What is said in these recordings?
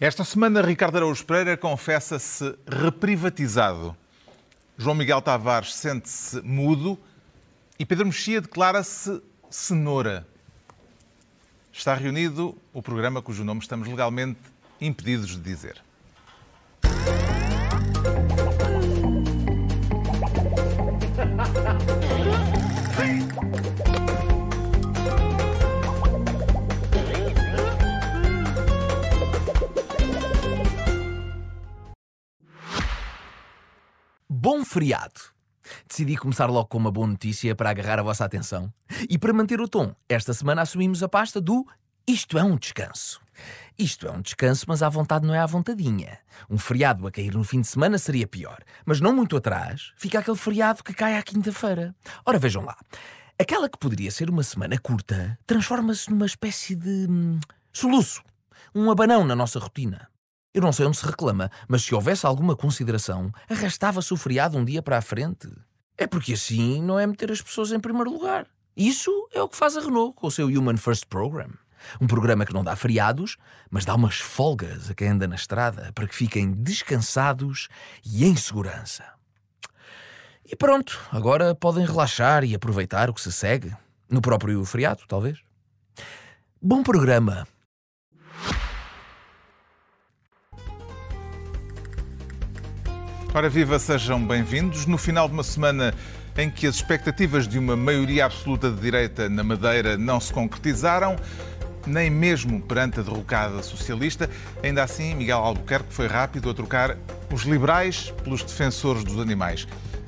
Esta semana, Ricardo Araújo Pereira confessa-se reprivatizado. João Miguel Tavares sente-se mudo e Pedro Mexia declara-se cenoura. Está reunido o programa cujo nome estamos legalmente impedidos de dizer. Bom feriado! Decidi começar logo com uma boa notícia para agarrar a vossa atenção. E para manter o tom, esta semana assumimos a pasta do Isto é um descanso. Isto é um descanso, mas à vontade não é à vontadinha. Um feriado a cair no fim de semana seria pior. Mas não muito atrás, fica aquele feriado que cai à quinta-feira. Ora, vejam lá. Aquela que poderia ser uma semana curta transforma-se numa espécie de. Hum, soluço. Um abanão na nossa rotina. Eu não sei onde se reclama, mas se houvesse alguma consideração, arrastava-se o feriado um dia para a frente. É porque assim não é meter as pessoas em primeiro lugar. Isso é o que faz a Renault com o seu Human First Program. Um programa que não dá feriados, mas dá umas folgas a quem anda na estrada para que fiquem descansados e em segurança. E pronto, agora podem relaxar e aproveitar o que se segue. No próprio feriado, talvez. Bom programa. Ora viva, sejam bem-vindos. No final de uma semana em que as expectativas de uma maioria absoluta de direita na Madeira não se concretizaram, nem mesmo perante a derrocada socialista, ainda assim Miguel Albuquerque foi rápido a trocar os liberais pelos defensores dos animais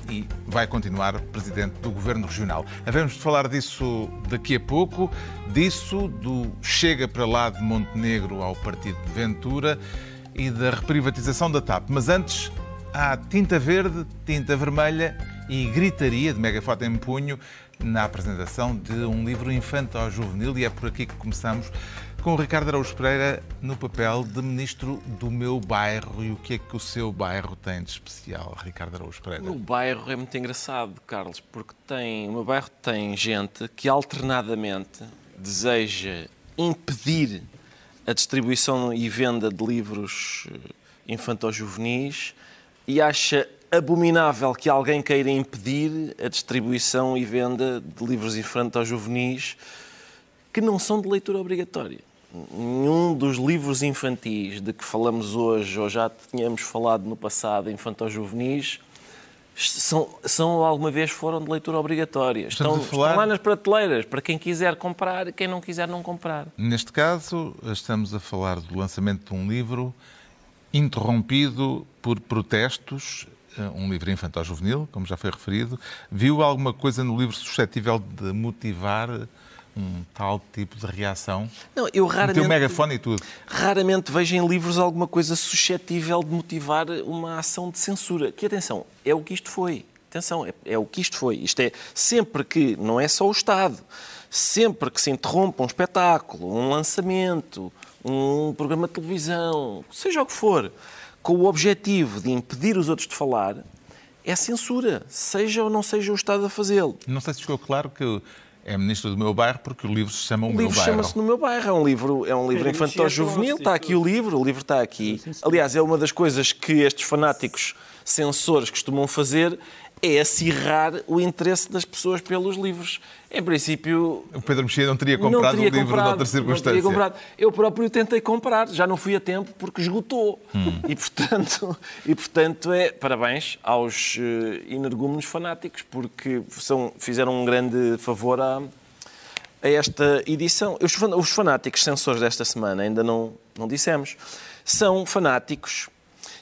e vai continuar presidente do Governo Regional. Havemos de falar disso daqui a pouco, disso, do chega para lá de Montenegro ao Partido de Ventura e da reprivatização da TAP. Mas antes, há tinta verde, tinta vermelha e gritaria de megafoto em punho na apresentação de um livro infanto-juvenil e é por aqui que começamos com o Ricardo Araújo Pereira no papel de ministro do meu bairro. E o que é que o seu bairro tem de especial, Ricardo Araújo Pereira? O bairro é muito engraçado, Carlos, porque tem, o meu bairro tem gente que alternadamente deseja impedir a distribuição e venda de livros eh, infanto-juvenis e acha abominável que alguém queira impedir a distribuição e venda de livros infanto-juvenis que não são de leitura obrigatória. Nenhum dos livros infantis de que falamos hoje, ou já tínhamos falado no passado, infanto-juvenis, são, são alguma vez foram de leitura obrigatória. Estão, falar... estão lá nas prateleiras, para quem quiser comprar e quem não quiser não comprar. Neste caso, estamos a falar do lançamento de um livro interrompido por protestos, eh, um livro infantil-juvenil, como já foi referido. Viu alguma coisa no livro suscetível de motivar um tal tipo de reação? Não, eu raramente... Um megafone e tudo. Raramente vejo em livros alguma coisa suscetível de motivar uma ação de censura. Que, atenção, é o que isto foi. Atenção, é, é o que isto foi. Isto é, sempre que, não é só o Estado, sempre que se interrompa um espetáculo, um lançamento, um programa de televisão, seja o que for, com o objetivo de impedir os outros de falar, é censura, seja ou não seja o Estado a fazê-lo. Não sei se ficou claro que é ministro do meu bairro porque o livro se chama O, o Meu livro chama-se No Meu Bairro, é um livro, é um livro infantil-juvenil, está aqui o livro, o livro está aqui. Aliás, é uma das coisas que estes fanáticos censores costumam fazer, é acirrar o interesse das pessoas pelos livros. Em princípio. O Pedro Mexia não teria comprado o livro comprado, noutra circunstância. Não teria comprado. Eu próprio tentei comprar, já não fui a tempo porque esgotou. Hum. E, portanto, e, portanto, é parabéns aos uh, energúmenos fanáticos, porque são, fizeram um grande favor a, a esta edição. Os, os fanáticos censores desta semana, ainda não, não dissemos, são fanáticos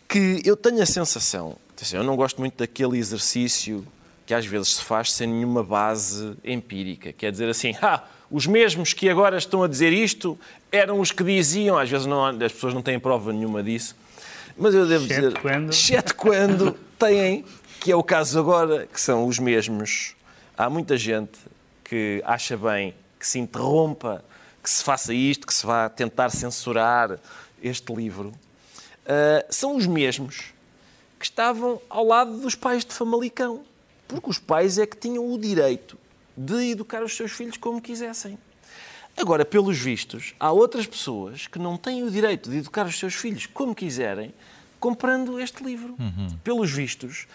que eu tenho a sensação eu não gosto muito daquele exercício que às vezes se faz sem nenhuma base empírica. Quer dizer assim, ah, os mesmos que agora estão a dizer isto eram os que diziam, às vezes não, as pessoas não têm prova nenhuma disso, mas eu devo exceto dizer, quando... exceto quando têm, que é o caso agora, que são os mesmos. Há muita gente que acha bem que se interrompa, que se faça isto, que se vá tentar censurar este livro. Uh, são os mesmos que estavam ao lado dos pais de Famalicão. Porque os pais é que tinham o direito de educar os seus filhos como quisessem. Agora, pelos vistos, há outras pessoas que não têm o direito de educar os seus filhos como quiserem, comprando este livro. Uhum. Pelos vistos,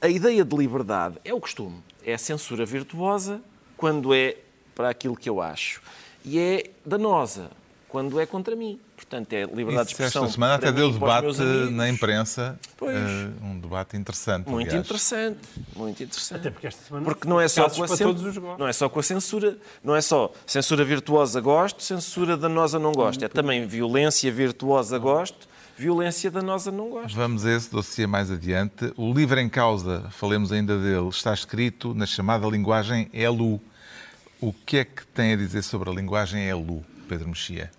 a ideia de liberdade é o costume. É a censura virtuosa quando é para aquilo que eu acho. E é danosa quando é contra mim. Portanto, é liberdade de expressão. Esta semana até deu debate na imprensa, uh, um debate interessante. Muito aliás. interessante, muito interessante. Até porque esta semana porque não é só com a cen... não é só com a censura, não é só censura virtuosa gosto, censura danosa não gosto. É também violência virtuosa gosto, violência danosa não gosto. Vamos a esse dossiê mais adiante. O livro em causa, falemos ainda dele, está escrito na chamada linguagem ELU. O que é que tem a dizer sobre a linguagem ELU, Pedro Mexia?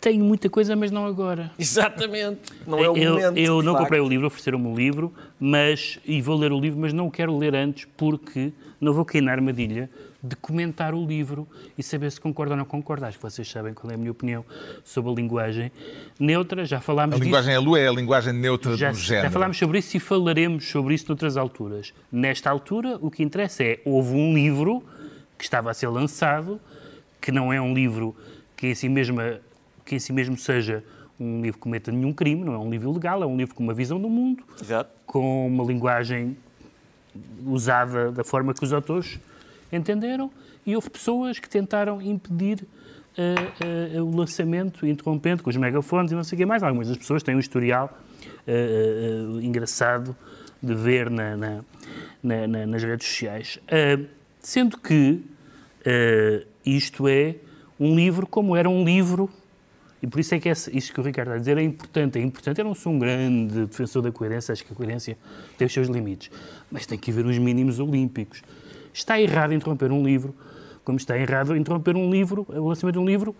Tenho muita coisa, mas não agora. Exatamente. Não é o eu, momento. Eu não facto. comprei o livro, ofereceram-me o livro, mas e vou ler o livro, mas não o quero ler antes porque não vou cair na armadilha de comentar o livro e saber se concorda ou não concorda. Acho que vocês sabem qual é a minha opinião sobre a linguagem neutra. Já falámos A disso. linguagem é lua é a linguagem neutra já, do género. Já falámos sobre isso e falaremos sobre isso noutras alturas. Nesta altura, o que interessa é houve um livro que estava a ser lançado, que não é um livro que em si mesmo que em si mesmo seja um livro que cometa nenhum crime, não é um livro legal, é um livro com uma visão do mundo, Exato. com uma linguagem usada da forma que os autores entenderam, e houve pessoas que tentaram impedir uh, uh, o lançamento, interrompendo com os megafones e não sei o que mais. Algumas das pessoas têm um historial uh, engraçado de ver na, na, na, nas redes sociais. sendo que isto é um livro como era um livro e por isso é que esse, isso que o Ricardo está a dizer é importante. É importante. Eu não sou um grande defensor da coerência, acho que a coerência tem os seus limites. Mas tem que haver uns mínimos olímpicos. Está errado interromper um livro, como está errado interromper um livro, o lançamento de um livro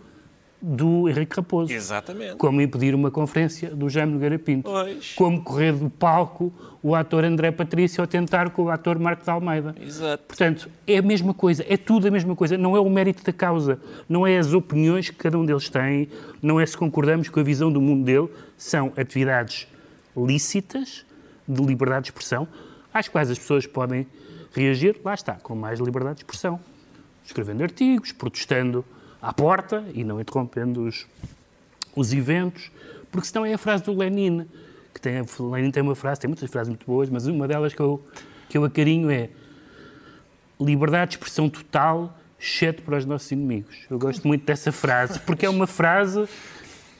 do Henrique Raposo. Exatamente. Como impedir uma conferência do Jaime Nogueira Pinto. Pois. Como correr do palco o ator André Patrício a tentar com o ator Marco de Almeida. Exato. Portanto, é a mesma coisa, é tudo a mesma coisa. Não é o mérito da causa, não é as opiniões que cada um deles tem, não é se concordamos com a visão do mundo dele. São atividades lícitas, de liberdade de expressão, às quais as pessoas podem reagir, lá está, com mais liberdade de expressão. Escrevendo artigos, protestando à porta e não interrompendo os, os eventos, porque senão é a frase do Lenin, que tem, Lenin tem uma frase, tem muitas frases muito boas, mas uma delas que eu, que eu acarinho é liberdade de expressão total, exceto para os nossos inimigos. Eu gosto muito dessa frase, porque é uma frase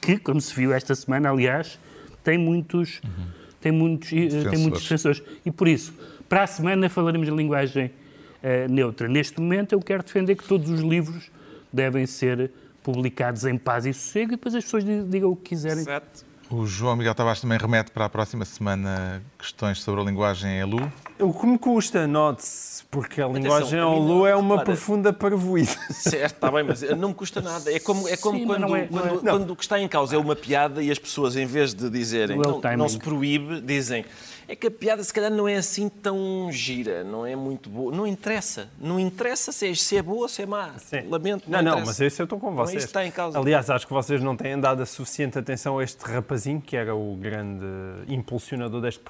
que, como se viu esta semana, aliás, tem muitos, uhum. tem muitos, defensores. tem muitos defensores. E por isso, para a semana falaremos de linguagem uh, neutra. Neste momento, eu quero defender que todos os livros devem ser publicados em paz e sossego e depois as pessoas digam o que quiserem. Certo. O João Miguel Tavares também remete para a próxima semana questões sobre a linguagem ELU. O que me custa, note-se, porque a Atenção, linguagem ELU é uma profunda parvoída. Certo, está bem, mas não me custa nada. É como, é como Sim, quando, é, quando, é. quando, o que está em causa é uma piada e as pessoas, em vez de dizerem não, não se proíbe, dizem é que a piada se calhar não é assim tão gira, não é muito boa. Não interessa. Não interessa se é, se é boa ou se é má. Sim. Lamento. Não, não, não mas isso eu estou com vocês. Não, está em causa. Aliás, acho que vocês não têm dado a suficiente atenção a este rapazinho, que era o grande impulsionador deste,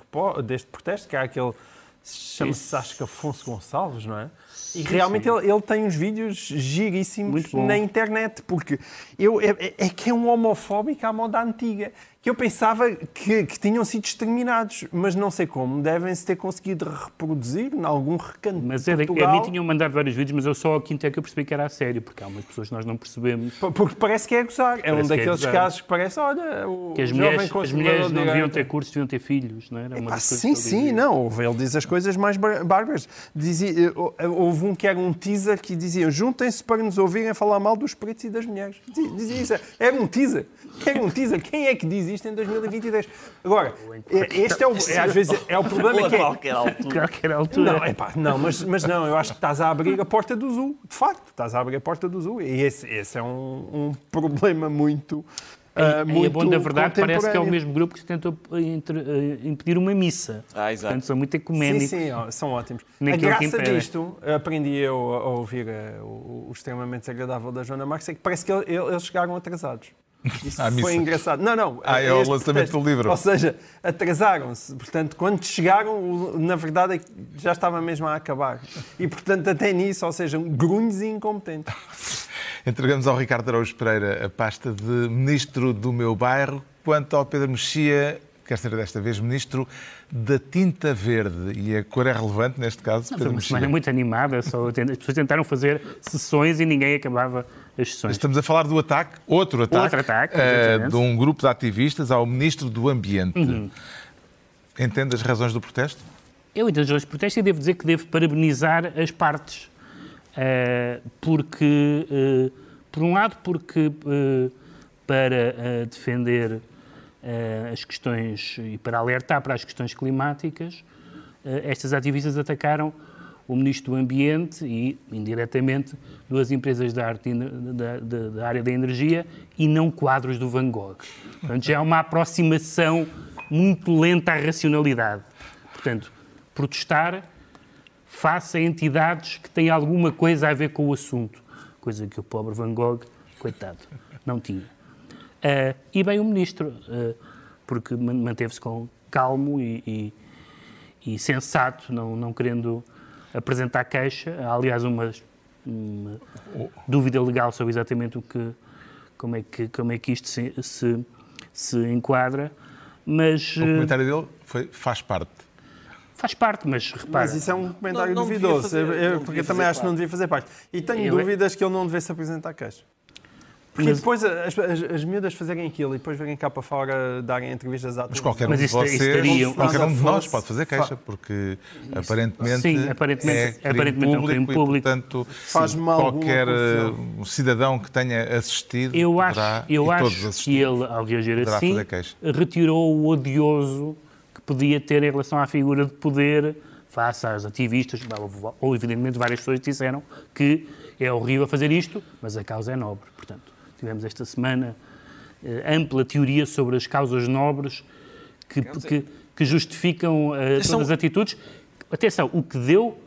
deste protesto, que era aquele. Chama-se, acho que Afonso Gonçalves, não é? E realmente ele, ele, tem uns vídeos giríssimos na internet, porque eu, é, é, é, que é um homofóbico à moda antiga que eu pensava que, que, tinham sido exterminados, mas não sei como, devem-se ter conseguido reproduzir em algum recanto Mas é, Portugal. a mim tinham mandado vários vídeos, mas eu só ao quinto é que eu percebi que era a sério, porque há umas pessoas que nós não percebemos. Porque parece que é gozar. É um é daqueles é casos que parece, olha, o que as mulheres, as mulheres não deviam ter curso, deviam ter filhos, não era? Uma ah, sim, sim, não. Ele diz as coisas mais bárbaras. Dizia, eh, houve um que era um teaser que dizia juntem-se para nos ouvirem falar mal dos pretos e das mulheres. Dizia isso. Era um teaser. Era um teaser. Quem é que diz isto em 2023? vez. Agora, é, este é, o, é, às vezes é o problema que é... qualquer altura. qualquer altura. Não, epá, não mas, mas não, eu acho que estás a abrir a porta do zoo. De facto, estás a abrir a porta do zoo. E esse, esse é um, um problema muito... Uh, e a bom da verdade parece que é o mesmo grupo que tentou uh, impedir uma missa. Ah, exato. Portanto, são muito ecuménicos. Sim, sim, são ótimos. A graça disto, aprendi eu a ouvir uh, o, o, extremamente agradável da Joana Marques, é que parece que eles chegaram atrasados. Isso foi engraçado. Não, não. Ah, é o lançamento do livro. Ou seja, atrasaram-se. Portanto, quando chegaram, na verdade, é já estava mesmo a acabar. E, portanto, até nisso, ou seja, grunhos e incompetentes. Entregamos ao Ricardo Araújo Pereira a pasta de Ministro do meu bairro. Quanto ao Pedro Mexia, quer ser desta vez Ministro da Tinta Verde. E a cor é relevante neste caso, Não, foi uma semana muito animada, só, as pessoas tentaram fazer sessões e ninguém acabava as sessões. Estamos a falar do ataque, outro ataque, Outro ataque, exatamente. de um grupo de ativistas ao Ministro do Ambiente. Uhum. Entende as razões do protesto? Eu, entre as razões de protesto, eu devo dizer que devo parabenizar as partes. Eh, porque, eh, por um lado, porque para defender as questões e para alertar para as questões climáticas, eh, estas ativistas atacaram o Ministro do Ambiente e, indiretamente, duas empresas da, arte, da, da- da área da energia e não quadros do Van Gogh. Portanto, já é uma aproximação muito lenta à racionalidade. Portanto, protestar face a entidades que têm alguma coisa a ver com o assunto. Coisa que o pobre Van Gogh, coitado, não tinha. Ah, e bem o ministro, ah, porque man- manteve-se com calmo e, e- e sensato, não, não querendo apresentar queixa. Há, aliás, uma, uma dúvida legal sobre exatamente o que, como, é que, como é que isto se, se, se enquadra. Mas O ah, comentário dele foi, faz parte. faz parte, mas repara. Mas isso é um comentário Não- não duvidoso, fazer- eu- porque eu também acho que não parte. devia fazer parte. E tenho Eu- dúvidas que ele não devesse apresentar queixa. Porque Mas- depois as, as, as miúdas fazerem aquilo e depois virem cá para fora darem entrevistas à Mas qualquer um Mas de isso- isso vocês, qualquer um de nós pode fazer queixa, porque aparentemente, Sim, aparentemente- é crime aparentemente é um crime público, público. e, portanto, Faz-me alguma qualquer confusão. eh, cidadão que tenha assistido Eu acho, poderá, eu e acho que ele, ao reagir assim, retirou o odioso que podia ter em relação à figura de poder face às ativistas, ou, ou evidentemente várias pessoas disseram que é horrível fazer isto, mas a causa é nobre. Portanto, tivemos esta semana eh, ampla teoria sobre as causas nobres que, que, que justificam São- todas as atitudes. Atenção, o que deu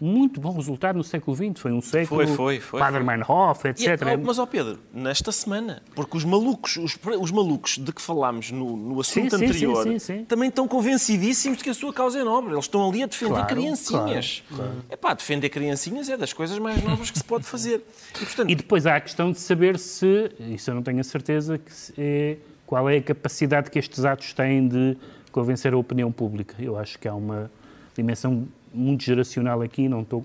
muito bom resultado no século XX, foi um século, Foi, foi, foi, Padre. Meinhof, E, etc. oh, mas, ó Pedro, nesta semana, porque os malucos, os, os malucos de que falámos no, no assunto Sim, anterior, sim, sim, sim. também estão convencidíssimos de que a sua causa é nobre. Eles estão ali a defender Claro, criancinhas. claro, É pá, defender criancinhas é das coisas mais nobres que se pode fazer. E, portanto, E depois há a questão de saber se, isso eu não tenho a certeza, que é, qual é a capacidade que estes atos têm de convencer a opinião pública. Eu acho que há uma dimensão muito geracional aqui, não estou,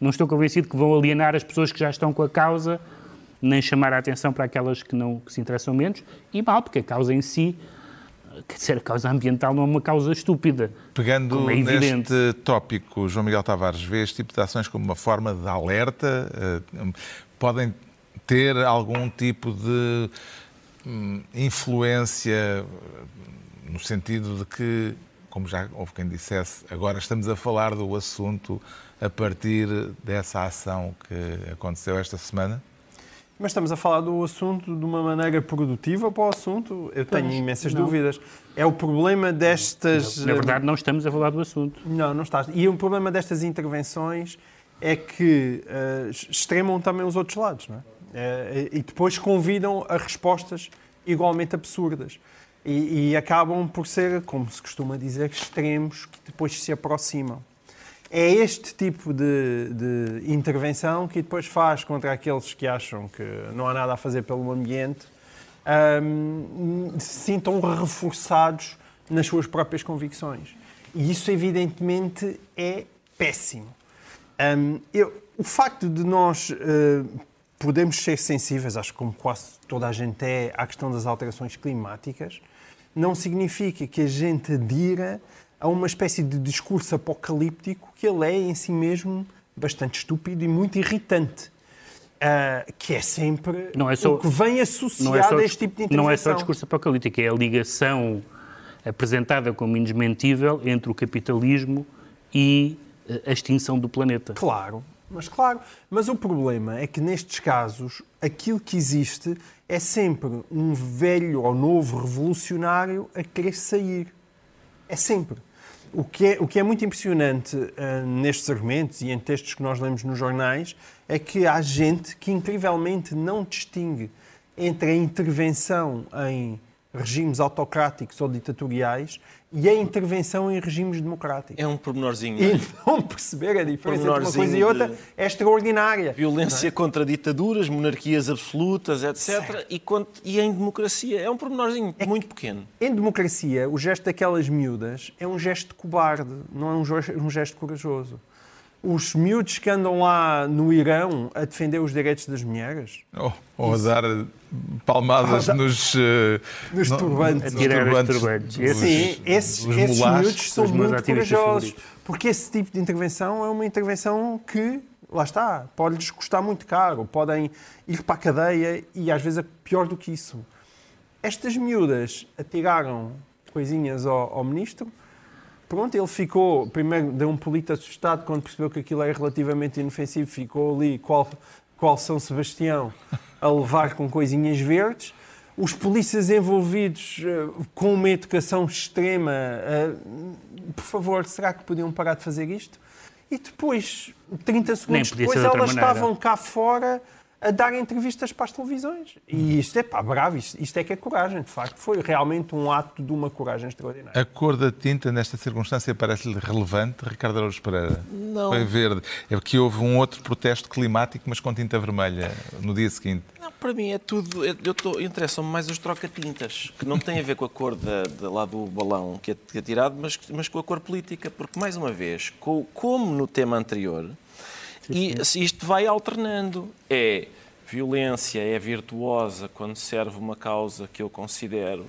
não estou convencido que vão alienar as pessoas que já estão com a causa, nem chamar a atenção para aquelas que, não, que se interessam menos, e mal, porque a causa em si, quer dizer, a causa ambiental não é uma causa estúpida. Pegando é neste tópico, João Miguel Tavares, vê este tipo de ações como uma forma de alerta? Eh, Podem ter algum tipo de hum, influência eh, no sentido de que, como já houve quem dissesse, agora estamos a falar do assunto a partir dessa ação que aconteceu esta semana? Mas estamos a falar do assunto de uma maneira produtiva para o assunto. Eu tenho Pois, imensas não. dúvidas. É o problema destas. Na verdade, não estamos a falar do assunto. Não, não estás. E o problema destas intervenções é que eh, extremam também os outros lados, não é? Eh, e depois convidam a respostas igualmente absurdas. E, e acabam por ser, como se costuma dizer, extremos que depois se aproximam. É este tipo de, de intervenção que depois faz contra aqueles que acham que não há nada a fazer pelo ambiente, hum, se sintam reforçados nas suas próprias convicções. E isso, evidentemente, é péssimo. Hum, eu- o facto de nós uh, ser sensíveis, acho que como quase toda a gente é, à questão das alterações climáticas, não significa que a gente adira a uma espécie de discurso apocalíptico que ele é em si mesmo bastante estúpido e muito irritante. Ah, que é sempre Não é só- o que vem associado é só, a este tipo de intervenção. não é só discurso apocalíptico, é a ligação apresentada como indesmentível entre o capitalismo e eh, a extinção do planeta. Claro, mas claro. Mas o problema é que nestes casos aquilo que existe é sempre um velho ou novo revolucionário a querer sair. É sempre. O que é, o que é muito impressionante ah, nestes argumentos e em textos que nós lemos nos jornais é que há gente que incrivelmente não distingue entre a intervenção em regimes autocráticos ou ditatoriais e a intervenção em regimes democráticos. É um pormenorzinho. não é? E não perceber a diferença entre uma coisa e outra é extraordinária. Violência contra ditaduras, monarquias absolutas, etc. E, e em democracia. É um pormenorzinho muito pequeno. Em democracia, o gesto daquelas miúdas é um gesto cobarde, não é um gesto corajoso. Os miúdos que andam lá no Irão a defender os direitos das mulheres, Ou, ou a dar palmadas Ou a dar- nos, eh, Nos no- turbantes. nos A tirar os turbantes turbantes. dos- Sim, esses, esses miúdos são muito corajosos. favoritos. Porque esse tipo de intervenção é uma intervenção que, lá está, pode-lhes custar muito caro. Podem ir para a cadeia e às vezes é pior do que isso. Estas miúdas atiraram coisinhas ao, ao ministro. Pronto, ele ficou, primeiro deu um polito assustado quando percebeu que aquilo era relativamente inofensivo, ficou ali qual, qual São Sebastião a levar com coisinhas verdes. Os polícias envolvidos eh, com uma educação extrema, eh, por favor, será que podiam parar de fazer isto? E depois, 30 segundos depois, elas maneira. estavam cá fora a dar entrevistas para as televisões. E isto é pá, bravo, isto, isto é que é coragem, de facto. Foi realmente um ato de uma coragem extraordinária. A cor da tinta nesta circunstância parece-lhe relevante, Ricardo Araújo Pereira? Não. Foi verde. É porque houve um outro protesto climático, mas com tinta vermelha, no dia seguinte. Não, para mim é tudo. Eu estou interessam-me mais os troca-tintas, que não têm a ver com a cor da, da- lá do balão que é, que é tirado, mas, mas com a cor política. Porque, mais uma vez, co- como no tema anterior, e se isto vai alternando. É violência, é virtuosa quando serve uma causa que eu considero.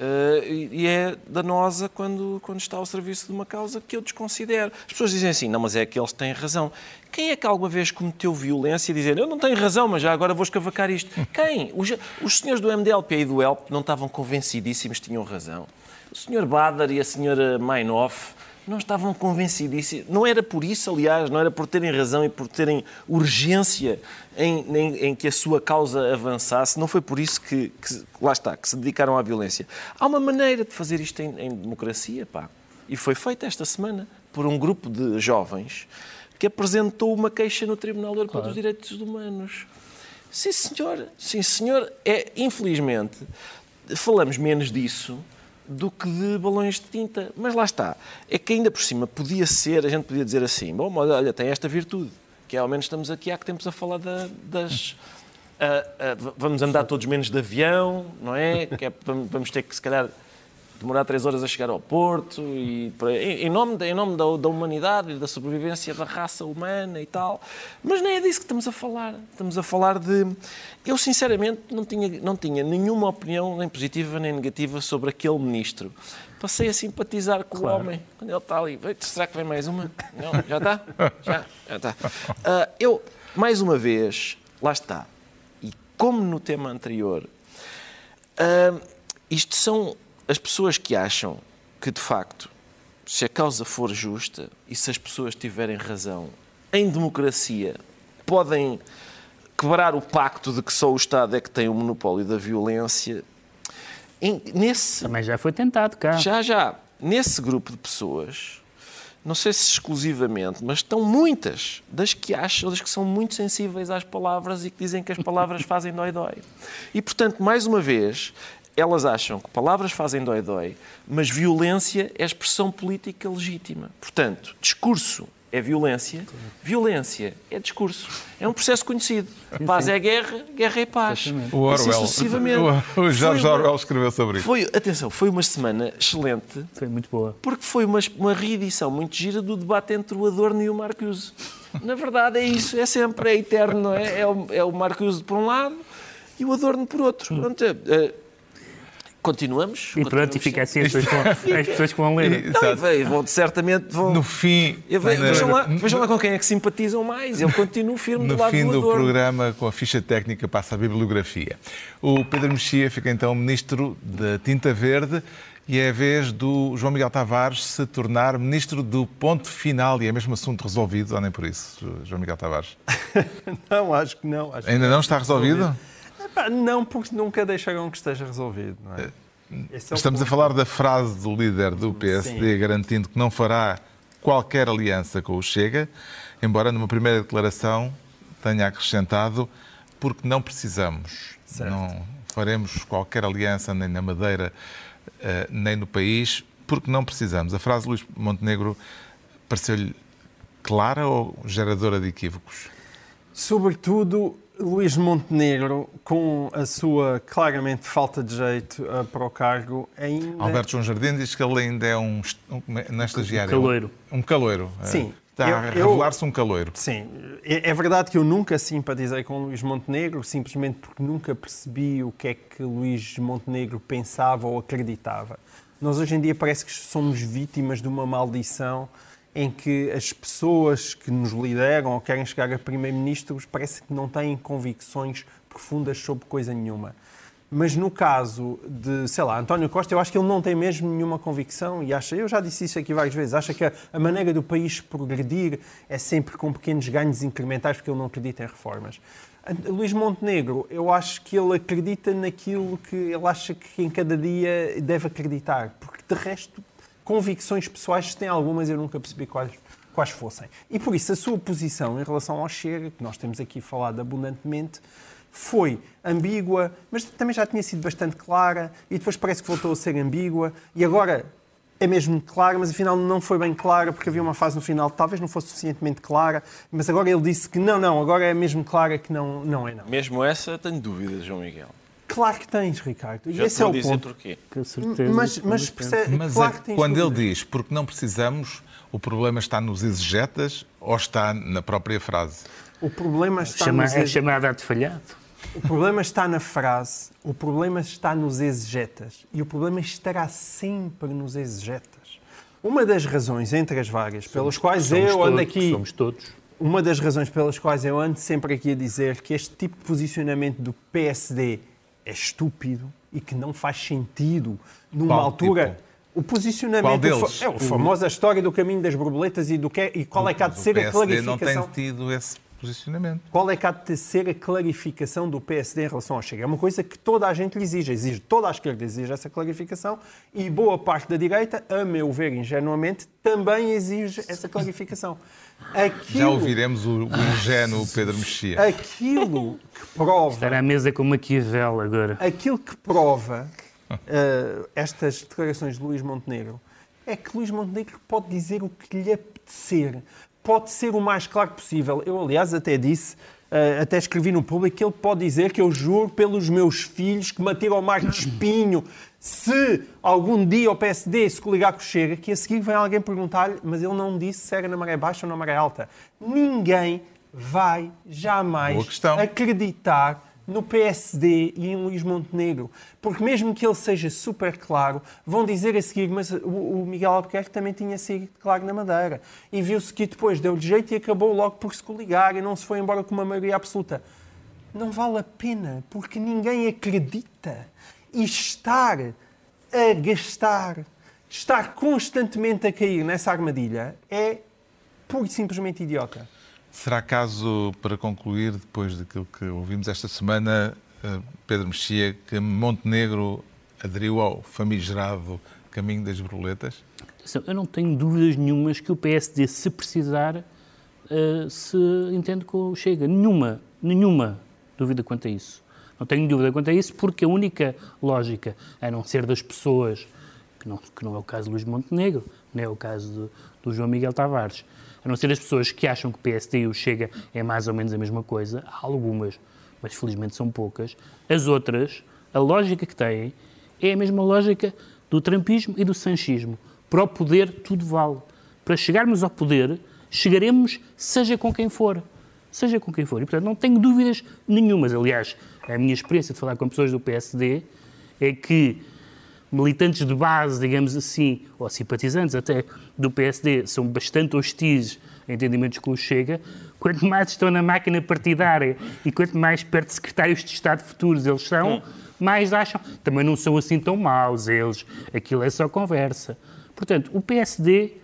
eh, e é danosa quando, quando está ao serviço de uma causa que eu desconsidero. As pessoas dizem assim, não, mas é que eles têm razão. Quem é que alguma vez cometeu violência e dizer eu não tenho razão, mas já agora vou escavacar isto? Quem? Os, os senhores do MDLP e do ELP não estavam convencidíssimos que tinham razão. O senhor Badar e a senhora Meinhof não estavam convencidíssimos. Não era por isso, aliás, não era por terem razão e por terem urgência em, em- em que a sua causa avançasse, não foi por isso que, que- lá está, que se dedicaram à violência. Há uma maneira de fazer isto em, em democracia, pá. E foi feita esta semana por um grupo de jovens que apresentou uma queixa no Tribunal Europeu dos Direitos Humanos. Sim, senhor. Sim, senhor. É, infelizmente, falamos menos disso do que de balões de tinta. Mas lá está. É que ainda por cima podia ser, a gente podia dizer assim, bom, olha, tem esta virtude, que ao menos estamos aqui há que tempos a falar da- das... vamos andar todos menos de avião, não é? É vamos ter que, se calhar, demorar três horas a chegar ao Porto e em em nome, da, em nome da, da humanidade e da sobrevivência da raça humana e tal. Mas nem é disso que estamos a falar. Estamos a falar de. Eu, sinceramente, não tinha, não tinha nenhuma opinião, nem positiva nem negativa, sobre aquele ministro. Passei a simpatizar com o homem quando ele está ali. Será que vem mais uma? Não, já está? Já, já está. Ah, eu, mais uma vez, lá está. E como no tema anterior, ah, isto são as pessoas que acham que, de facto, se a causa for justa e se as pessoas tiverem razão, em democracia, podem quebrar o pacto de que só o Estado é que tem o monopólio da violência. Nesse, Também já foi tentado cá. já, já, nesse grupo de pessoas, não sei se exclusivamente, mas estão muitas das que acham, das que são muito sensíveis às palavras e que dizem que as palavras fazem dói-dói. E, portanto, mais uma vez, elas acham que palavras fazem dói-dói, mas violência é expressão política legítima. Portanto, discurso é violência, violência é discurso. É um processo conhecido. Paz é guerra, guerra é paz. Exatamente. O Assim Orwell. sucessivamente. O, o Jorge uma- Orwell escreveu sobre isso. Foi, atenção, foi uma semana excelente Foi muito boa. porque foi uma, uma reedição muito gira do debate entre o Adorno e o Marcuse. Na verdade, é isso, é sempre, é eterno, não é? É o, é o Marcuse por um lado e o Adorno por outro. Pronto, é, é, continuamos. E pronto, e fica assim as pessoas, que vão, as pessoas que vão ler. Não, vai- vão, certamente vão. No fim, Eu ve- na- vejam, lá, vejam lá com quem é que simpatizam mais. Eu continuo firme no do lado fim do do programa, com a ficha técnica, passa a bibliografia. O Pedro Mexia fica então ministro da Tinta Verde e é a vez do João Miguel Tavares se tornar ministro do ponto final. E é mesmo assunto resolvido, ou nem por isso, João Miguel Tavares? Não, acho que não. Acho que Ainda não está resolvido? Epá, Não, porque nunca deixarão que esteja resolvido. Não é? Esse é Estamos a falar da frase do líder do PSD, Sim. garantindo que não fará qualquer aliança com o Chega, embora numa primeira declaração tenha acrescentado porque não precisamos. Certo. Não faremos qualquer aliança nem na Madeira eh, nem no país, porque não precisamos. A frase de Luís Montenegro pareceu-lhe clara ou geradora de equívocos? Sobretudo, Luís Montenegro, com a sua claramente falta de jeito uh, para o cargo, ainda. Alberto João Jardim diz que ele ainda é um, um, um estagiário. Um caloiro. Um caloiro. Sim. Está eu, a revelar-se um caloiro. Sim. É, é, verdade que eu nunca simpatizei com Luís Montenegro, simplesmente porque nunca percebi o que é que Luís Montenegro pensava ou acreditava. Nós hoje em dia parece que somos vítimas de uma maldição em que as pessoas que nos lideram ou querem chegar a primeiro-ministros parece que não têm convicções profundas sobre coisa nenhuma. Mas no caso de, sei lá, António Costa, eu acho que ele não tem mesmo nenhuma convicção e acha, eu já disse isso aqui várias vezes, acha que a, a maneira do país progredir é sempre com pequenos ganhos incrementais porque ele não acredita em reformas. Luís Montenegro, eu acho que ele acredita naquilo que ele acha que em cada dia deve acreditar, porque de resto convicções pessoais, se tem algumas, eu nunca percebi quais, quais fossem. E por isso a sua posição em relação ao Chega, que nós temos aqui falado abundantemente, foi ambígua, mas também já tinha sido bastante clara, e depois parece que voltou a ser ambígua, e agora é mesmo clara, mas afinal não foi bem clara, porque havia uma fase no final que talvez não fosse suficientemente clara, mas agora ele disse que não, não, agora é mesmo clara que não, não é não. Mesmo essa, tenho dúvidas, João Miguel. Claro que tens, Ricardo. Já esse é o dizer ponto. porquê. Com certeza. Mas, mas, percebe, Mas claro é- que tens quando ele diz porque não precisamos, o problema está nos exegetas ou está na própria frase? O problema está Chama, nos é chamada de falhado. O problema está na frase, o problema está nos exegetas e o problema estará sempre nos exegetas. Uma das razões, entre as várias, pelas quais Somos eu ando todos, aqui, Somos todos. uma das razões pelas quais eu ando sempre aqui a dizer que este tipo de posicionamento do PSD é estúpido e que não faz sentido numa altura. tipo? O posicionamento o é o famosa história do caminho das borboletas e do que é- e qual é que há de ser o a PSD não clarificação. tem tido esse posicionamento. Qual é que há de ser a clarificação do PSD em relação ao Chega? É uma coisa que toda a gente lhe exige. exige. Toda a esquerda exige essa clarificação e boa parte da direita, a meu ver ingenuamente, também exige essa clarificação. Aquilo, Já ouviremos o, o ingênuo Pedro Mexia. aquilo que prova Estar à mesa com Maquiavel agora. aquilo que prova eh, estas declarações de Luís Montenegro é que Luís Montenegro pode dizer o que lhe apetecer, pode ser o mais claro possível. Eu, aliás, até disse, eh, até escrevi no público, que ele pode dizer que eu juro pelos meus filhos que atiro ao mar de espinho. Se algum dia o PSD se coligar com o Chega, que a seguir vem alguém perguntar-lhe, mas ele não disse se era na maré baixa ou na maré alta. Ninguém vai jamais acreditar no PSD e em Luís Montenegro. Porque mesmo que ele seja super claro, vão dizer a seguir, mas o, Miguel Albuquerque também tinha sido claro na Madeira. E viu-se que depois deu-lhe jeito e acabou logo por se coligar e não se foi embora com uma maioria absoluta. Não vale a pena, porque ninguém acredita. E estar a gastar, estar constantemente a cair nessa armadilha é pura e simplesmente idiota. Será caso, para concluir, depois daquilo que ouvimos esta semana, eh, Pedro Mexia, que Montenegro aderiu ao famigerado caminho das borboletas? Eu não tenho dúvidas nenhumas que o PSD, se precisar, eh, se entende com o Chega. Nenhuma, nenhuma dúvida quanto a isso. Não tenho dúvida quanto a isso, porque a única lógica, a não ser das pessoas, que não, que não é o caso de Luís Montenegro, nem é o caso do, do João Miguel Tavares, a não ser das pessoas que acham que PSD e o Chega é mais ou menos a mesma coisa, há algumas, mas felizmente são poucas. As outras, a lógica que têm é a mesma lógica do trampismo e do sanchismo. Para o poder, tudo vale. Para chegarmos ao poder, chegaremos seja com quem for. Seja com quem for. E, portanto, não tenho dúvidas nenhumas. Aliás, a minha experiência de falar com pessoas do PSD é que militantes de base, digamos assim, ou simpatizantes até do PSD, são bastante hostis a entendimentos com o Chega. Quanto mais estão na máquina partidária e quanto mais perto de secretários de Estado futuros eles são, mais acham. Também não são assim tão maus eles. Aquilo é só conversa. Portanto, o PSD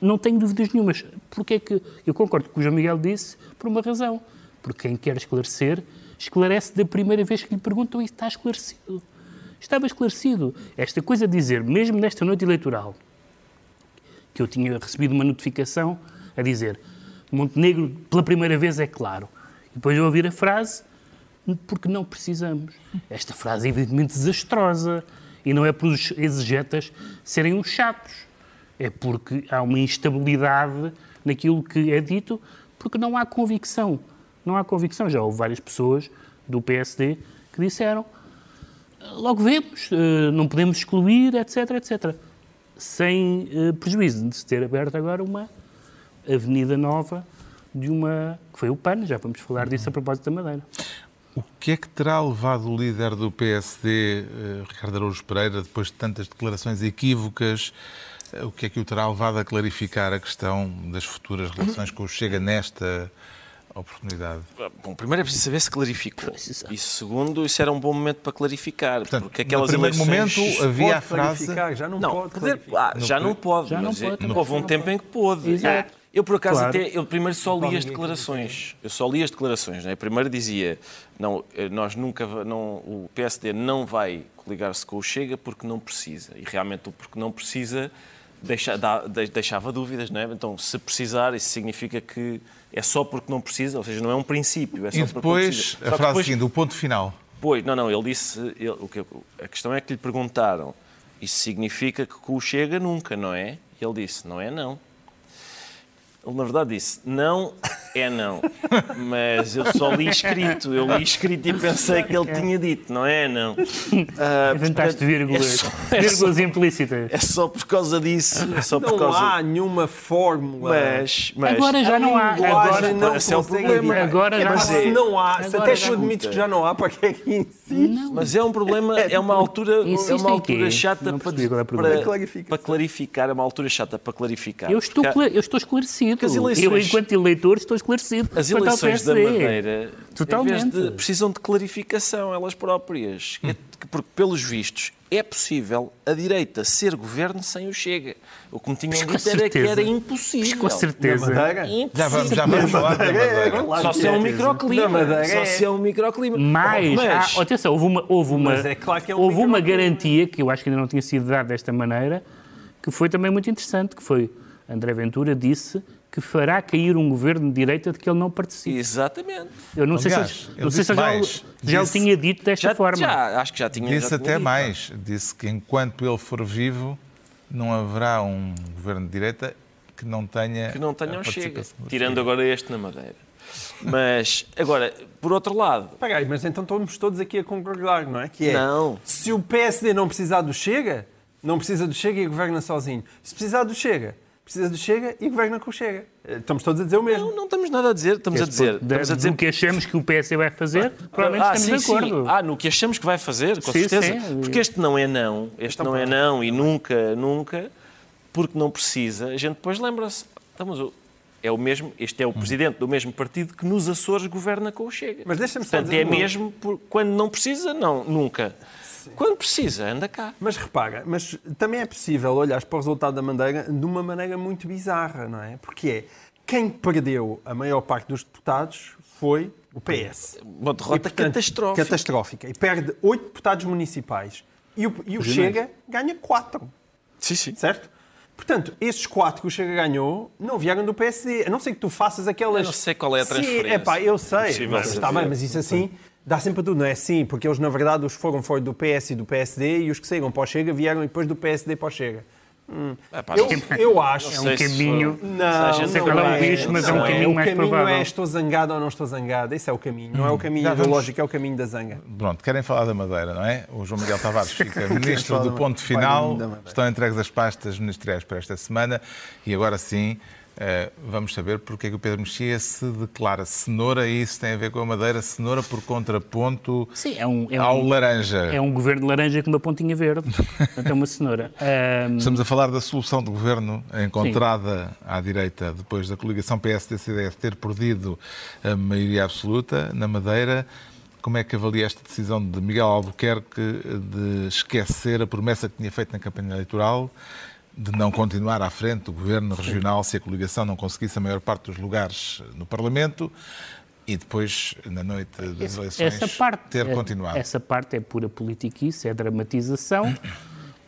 não tenho dúvidas nenhumas. Porque é que eu concordo com o que o João Miguel disse por uma razão. Porque quem quer esclarecer, esclarece da primeira vez que lhe perguntam e está esclarecido. Estava esclarecido. Esta coisa de dizer, mesmo nesta noite eleitoral, que eu tinha recebido uma notificação a dizer Montenegro, pela primeira vez, é claro. E depois eu ouvir a frase porque não precisamos. Esta frase é evidentemente desastrosa e não é por os exegetas serem uns chatos, é porque há uma instabilidade naquilo que é dito, porque não há convicção. Não há convicção. Já houve várias pessoas do PSD que disseram logo vemos, eh, não podemos excluir, etc, etc. Sem eh, prejuízo de se ter aberto agora uma avenida nova de uma. que foi o PAN, já vamos falar disso a propósito da Madeira. O que é que terá levado o líder do PSD, eh, Ricardo Araújo Pereira, depois de tantas declarações equívocas, o que é que o terá levado a clarificar a questão das futuras relações com o Chega nesta oportunidade? Bom, primeiro é preciso saber se clarificou. E segundo, isso era um bom momento para clarificar. Portanto, porque aquelas no primeiro momento havia a frase... já não, Não, pode clarificar. ah, já não pode. Já não mas é- pode. Houve um tempo em que pôde. Exato. Eu, por acaso, Claro. até, eu primeiro só li as declarações. Eu só li as declarações. Né? Primeiro dizia, não, eh, nós nunca, não, o PSD não vai coligar-se com o Chega porque não precisa. E realmente o porque não precisa deixa- deixava dúvidas, não é? Então, se precisar, isso significa que é só porque não precisa, ou seja, não é um princípio, é só E depois, a frase depois- seguinte, o ponto final. Pois, não, não, ele disse. ele- o que, a questão é que lhe perguntaram: isso significa que o Chega nunca, não é? E ele disse: não é não. Ele, na verdade, disse: não é não. Mas eu só li escrito. Eu li escrito e pensei que ele tinha dito: não é não. Ah, Inventaste portanto, vírgulas, É só, é, vírgulas só, implícitas. é só por causa disso. É só por Não causa. há nenhuma fórmula. Mas, mas. Agora já não há. Agora, não esse é o problema. Agora já Mas não há. se não há, se Agora até já tu não admites que já não há, para que é que insiste? Mas é um problema, é uma altura, é uma altura chata Não para, é para, para clarificar, é uma altura chata para clarificar. Eu estou, eu estou esclarecido. Eu, enquanto eleitor, estou esclarecido. As eleições da. Madeira Totalmente. de- precisam de clarificação elas próprias. É que- porque, pelos vistos, é possível a direita ser governo sem o Chega. O que me tinham com dito era que era impossível. Com certeza. Impossível. Já vamos, já vamos falar da Madeira. Claro Só que se é um é. microclima. Só é. se é um microclima. Mas, Mas- há- atenção, houve uma, houve uma, Mas é claro que é um houve uma garantia que eu acho que ainda não tinha sido dada desta maneira, que foi também muito interessante, que foi André Ventura disse que fará cair um governo de direita de que ele não participa. Exatamente. Eu não sei Aliás, se, ele não sei se disse já, mais. já o Disse- tinha dito desta Já, forma. já, acho que já tinha Disse já até dito. mais. Disse que enquanto ele for vivo, não haverá um governo de direita que não tenha. que não tenham a Chega. Tirando agora este na Madeira. Mas, agora, por outro lado, Peraí, mas então estamos todos aqui a concordar, não é? Que é, Não. se o PSD não precisar do Chega, não precisa do Chega e governa sozinho. Se precisar do Chega, precisa do Chega e governa com o Chega. Eh, Estamos todos a dizer o mesmo. não, não estamos nada a dizer. Estamos a dizer. Estamos a dizer do que achamos que o PSD vai fazer, provavelmente ah, estamos sim, de acordo. Sim. Ah, no que achamos que vai fazer, com Sim, certeza. sim. Porque este não é não, este não é não e nunca, nunca, porque não precisa, a gente depois lembra-se. Estamos, o- é o mesmo, este é o presidente do mesmo partido que nos Açores governa com o Chega. Mas deixa-me só Portanto, dizer é mesmo por- quando não precisa, não, nunca. Quando precisa, anda cá. Mas repara, mas também é possível olhar para o resultado da Madeira de uma maneira muito bizarra, não é? Porque é, quem perdeu a maior parte dos deputados foi o PS. Uma derrota E, portanto, catastrófica. Catastrófica. E perde oito deputados municipais. E o, e o Chega ganha quatro, Sim, sim. certo? Portanto, esses quatro que o Chega ganhou não vieram do PSD. A não ser que tu faças aquelas... Eu não sei qual é a Sim, transferência. epá, eu sei. Impossível Mas, está bem, mas isso assim dá sempre a tudo, não é assim? Porque eles, na verdade, os foram foram do PS e do PSD e os que saíram para o Chega vieram depois do PSD para o Chega. Hum. Epá, Eu, não- eu acho... É um caminho- Não, não sei for qual é o bicho, mas é um não caminho o mais caminho provável. é estou zangado ou não estou zangado. Esse é o caminho. Não é o caminho Já vamos- ideológico, é o caminho da zanga. Pronto, querem falar da Madeira, não é? O João Miguel Tavares fica ministro do ponto final. Estão entregues as pastas ministeriais para esta semana e agora sim eh, vamos saber porque é que o Pedro Mexia se declara cenoura e isso tem a ver com a Madeira, cenoura por contraponto Sim, é um, é ao um, laranja. é um governo de laranja com uma pontinha verde. Portanto, é uma cenoura. Ahm, Estamos a falar da solução de governo encontrada à direita depois da coligação PSD-CDS ter perdido a maioria absoluta na Madeira. Como é que avalia esta decisão de Miguel Albuquerque de esquecer a promessa que tinha feito na campanha eleitoral de não continuar à frente do governo regional se a coligação não conseguisse a maior parte dos lugares no Parlamento e depois, na noite das eleições, essa parte, ter é- continuado? Essa parte é pura politiquice, é dramatização.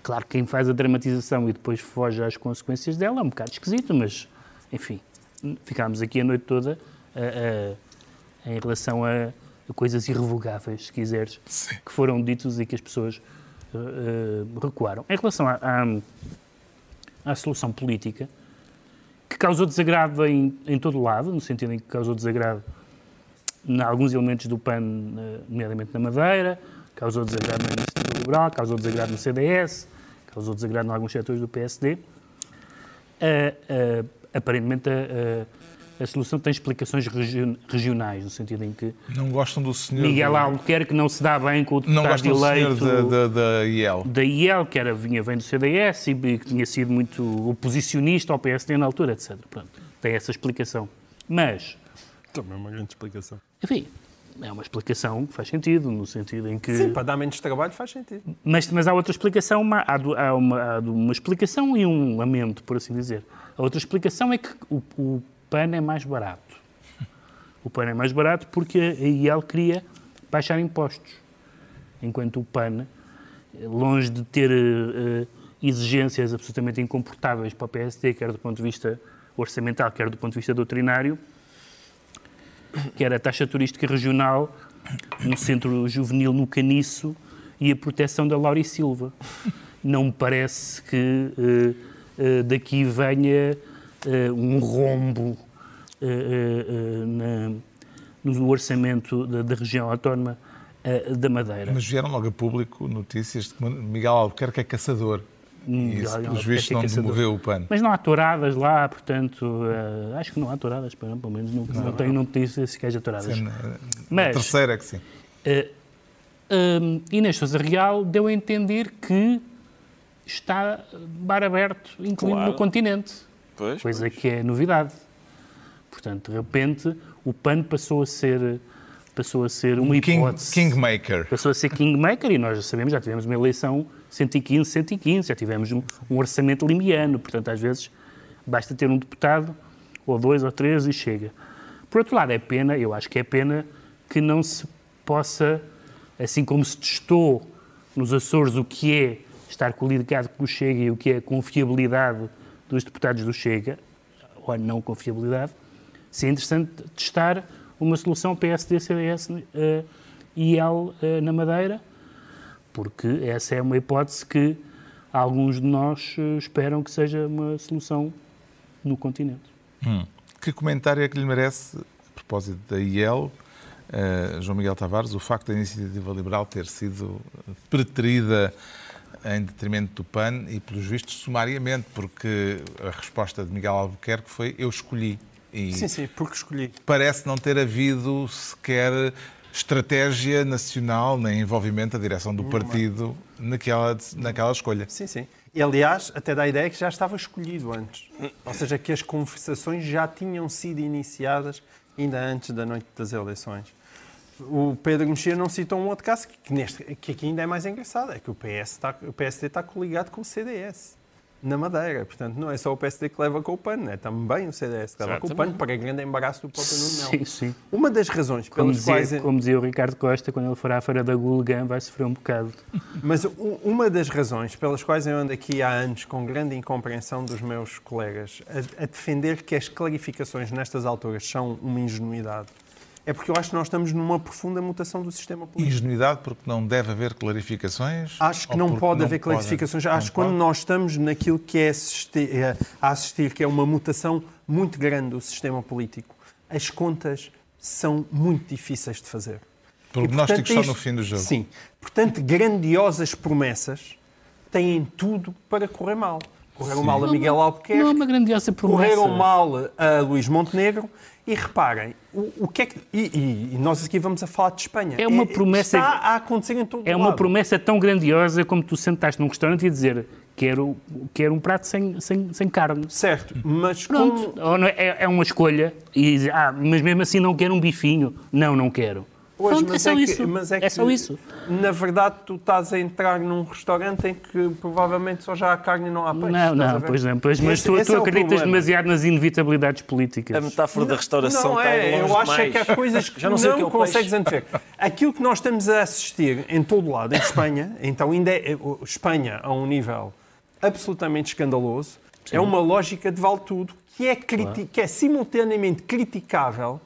Claro que quem faz a dramatização e depois foge às consequências dela é um bocado esquisito, mas, enfim, ficámos aqui a noite toda a- a- em relação a coisas irrevogáveis, se quiseres, Sim. que foram ditos e que as pessoas recuaram. Em relação à, à, solução política, que causou desagrado em, em todo o lado, no sentido em que causou desagrado em alguns elementos do PAN, nomeadamente na Madeira, causou desagrado na Iniciativa Liberal, causou desagrado no CDS, causou desagrado em alguns setores do PSD. Uh, aparentemente, a solução tem explicações regionais, no sentido em que... Não gostam do senhor... Miguel Albuquerque não se dá bem com o deputado não gostam eleito... do senhor da, da, da IEL. Da IEL, que era, vinha, vem do CDS e que tinha sido muito oposicionista ao PSD na altura, etc. Pronto, tem essa explicação. Mas... Também é uma grande explicação. Enfim, é uma explicação que faz sentido, no sentido em que... Sim, para dar menos trabalho faz sentido. Mas, mas há outra explicação, uma, há, há, uma, há uma explicação e um lamento, por assim dizer. A outra explicação é que o, o PAN é mais barato. O PAN é mais barato porque a IEL queria baixar impostos. Enquanto o PAN, longe de ter uh, exigências absolutamente incomportáveis para o PSD, quer do ponto de vista orçamental, quer do ponto de vista doutrinário, que era a taxa turística regional no centro juvenil no Caniço e a proteção da Laura e Silva. Não me parece que uh, uh, daqui venha um rombo na, no orçamento da, da região autónoma da Madeira. Mas vieram logo a público notícias de que Miguel Albuquerque é caçador. E isso, pelos vistos, não desenvolveu o pano. Mas não há touradas lá, portanto, uh, acho que não há touradas, pelo menos não, não, não tenho notícias que haja touradas. Sim, Mas, a terceira é que sim. Uh, uh, Inês Sousa Real deu a entender que está bar aberto, incluindo claro. no continente. Pois, coisa pois. que é novidade. Portanto, de repente, o PAN passou a ser passou a ser uma hipótese. King, kingmaker. Passou a ser kingmaker e nós já sabemos, já tivemos uma eleição 115, 115, já tivemos um, um orçamento limiano, portanto, às vezes basta ter um deputado, ou dois ou três e chega. Por outro lado, é pena, eu acho que é pena que não se possa, assim como se testou nos Açores o que é estar coligado com o Chega e o que é a confiabilidade dos deputados do Chega, ou a não confiabilidade, é interessante testar uma solução PSD-CDS uh, e L uh, na Madeira, porque essa é uma hipótese que alguns de nós uh, esperam que seja uma solução no continente. Hum. Que comentário é que lhe merece, a propósito da IEL, João Miguel Tavares, o facto da iniciativa liberal ter sido preterida em detrimento do PAN e, pelos vistos, sumariamente, porque a resposta de Miguel Albuquerque foi eu escolhi. E sim, sim, porque escolhi. Parece não ter havido sequer estratégia nacional nem envolvimento da direção do partido naquela, naquela escolha. Sim, sim. E, aliás, até dá a ideia que já estava escolhido antes. Ou seja, que as conversações já tinham sido iniciadas ainda antes da noite das eleições. O Pedro Mexia não citou um outro caso que, neste, que aqui ainda é mais engraçado, é que o, PS está, o PSD está coligado com o CDS na Madeira. Portanto, não é só o PSD que leva com o PAN, é também o CDS que leva com o PAN, para grande embaraço do próprio Nuno Melo. Sim, sim. Uma das razões pelas como dizia, quais... Como dizia o Ricardo Costa, quando ele for à feira da Gulligan vai sofrer um bocado. Mas uma das razões pelas quais eu ando aqui há anos com grande incompreensão dos meus colegas a, a defender que as clarificações nestas alturas são uma ingenuidade é porque eu acho que nós estamos numa profunda mutação do sistema político. Ingenuidade porque não deve haver clarificações? Acho que não pode não haver clarificações. Pode, acho que quando nós estamos naquilo que é assistir, é, a assistir, que é uma mutação muito grande do sistema político, as contas são muito difíceis de fazer. Prognósticos só no fim do jogo. Sim. Portanto, grandiosas promessas têm tudo para correr mal. Correram Sim. mal a Miguel Albuquerque. Não é uma grandiosa promessa. Correram mal a Luís Montenegro. E reparem, o, o que é que. E, e, nós aqui vamos a falar de Espanha. É uma promessa. Está a acontecer em todo É lado. uma promessa tão grandiosa como tu sentaste num restaurante e dizer quero, quero um prato sem, sem, sem carne. Certo, mas Pronto, como... é, é uma escolha. E ah, mas mesmo assim não quero um bifinho. Não, não quero. Pois, Pronto, mas é só é isso. Que, mas é, é que, só isso. Na verdade, tu estás a entrar num restaurante em que provavelmente só já há carne e não há peixe. Não, não, pois não. Pois, mas esse, tu, tu é acreditas demasiado nas inevitabilidades políticas. A metáfora da restauração não é, eu acho é que há coisas que já não, sei não que é consegues antever. Aquilo que nós estamos a assistir em todo lado, em Espanha, então ainda é, Espanha a um nível absolutamente escandaloso, Sim. é uma lógica de vale tudo que é, claro. que é simultaneamente criticável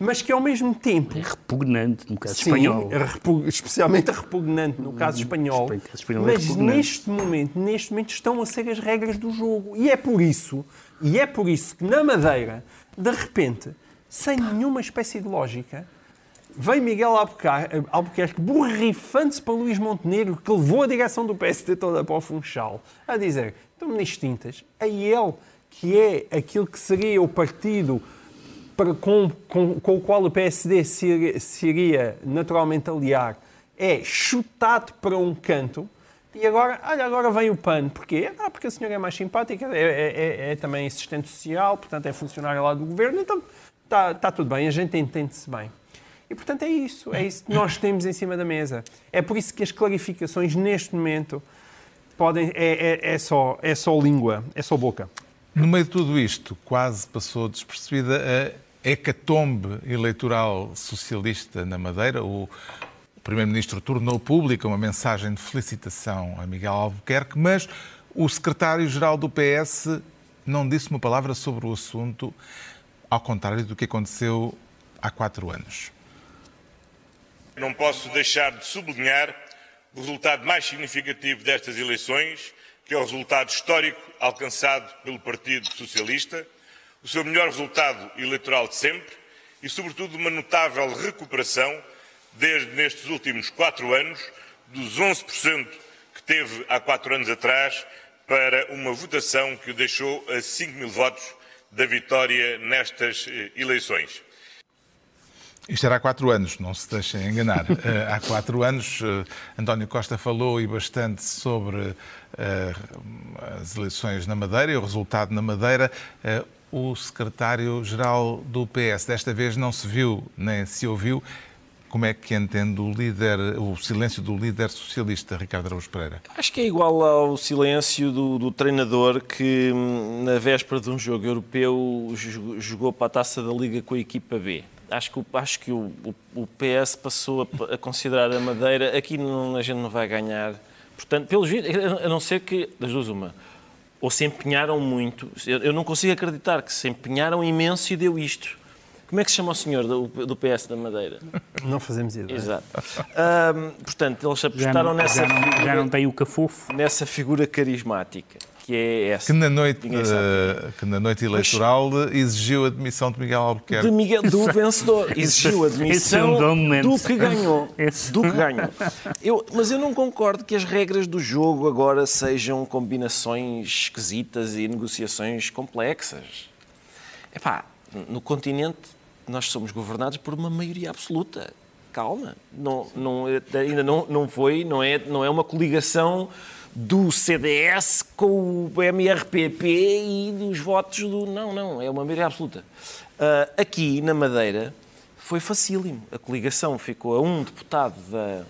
mas que ao mesmo tempo É repugnante no caso Sim, espanhol. repu- especialmente repugnante no caso espanhol. Espanhol espanhol é Mas repugnante. neste momento, neste momento estão a ser as regras do jogo. E é por isso, e é por isso que na Madeira, de repente, sem nenhuma espécie de lógica, veio Miguel Albuquerque, Albuquerque borrifando-se para Luís Montenegro, que levou a direção do PSD toda para o Funchal, a dizer, estão distintas, a ele, que é aquilo que seria o partido para, com, com, com o qual o PSD se, se iria naturalmente aliar, é chutado para um canto. E agora, olha, agora vem o PAN. Porquê? Ah, porque a senhora é mais simpática, é, é- é- é também assistente social, portanto é funcionária lá do governo, então está tá tudo bem, a gente entende-se bem. E portanto é isso, é isso que nós temos em cima da mesa. É por isso que as clarificações neste momento podem, é, é- é só, é só língua, é só boca. No meio de tudo isto, quase passou despercebida a hecatombe eleitoral socialista na Madeira. O Primeiro-Ministro tornou pública uma mensagem de felicitação a Miguel Albuquerque, mas o secretário-geral do PS não disse uma palavra sobre o assunto, ao contrário do que aconteceu há quatro anos. Não posso deixar de sublinhar o resultado mais significativo destas eleições, que é o resultado histórico alcançado pelo Partido Socialista, o seu melhor resultado eleitoral de sempre e, sobretudo, uma notável recuperação, desde nestes últimos quatro anos, dos 11% que teve há quatro anos atrás, para uma votação que o deixou a 5 mil votos da vitória nestas eh, eleições. Isto era há quatro anos, não se deixem enganar. Eh, há quatro anos, eh, António Costa falou e bastante sobre as eleições na Madeira e o resultado na Madeira. O secretário-geral do PS desta vez não se viu nem se ouviu. Como é que entende o líder, o silêncio do líder socialista, Ricardo Araújo Pereira? Acho que é igual ao silêncio do, do treinador que, hum, na véspera de um jogo europeu, jo- jogou para a taça da Liga com a equipa B. Acho que, acho que o, o- o PS passou a, a considerar a Madeira. Aqui não, a gente não vai ganhar. Portanto, pelos a não ser que, das duas, uma, ou se empenharam muito. Eu, eu não consigo acreditar que se empenharam imenso e deu isto. Como é que se chama o senhor do, do PS da Madeira? Não fazemos ideia. Exato. Ahm, portanto, eles Já apostaram não, nessa já, não, já figura- não tem o cafofo. nessa figura carismática, que é essa. Que na noite, eh, que na noite eleitoral exigiu a demissão de Miguel Albuquerque. De Miguel, do vencedor. Exigiu a é um demissão do que ganhou. Esse- Do que ganhou. Eu, mas eu não concordo que as regras do jogo agora sejam combinações esquisitas e negociações complexas. Epá, no continente nós somos governados por uma maioria absoluta. Calma, não, não, ainda não, não foi, não é, não é uma coligação do CDS com o MRPP e dos votos do. Não, não, é uma maioria absoluta. Ah, aqui na Madeira foi facílimo. A coligação ficou a um deputado da,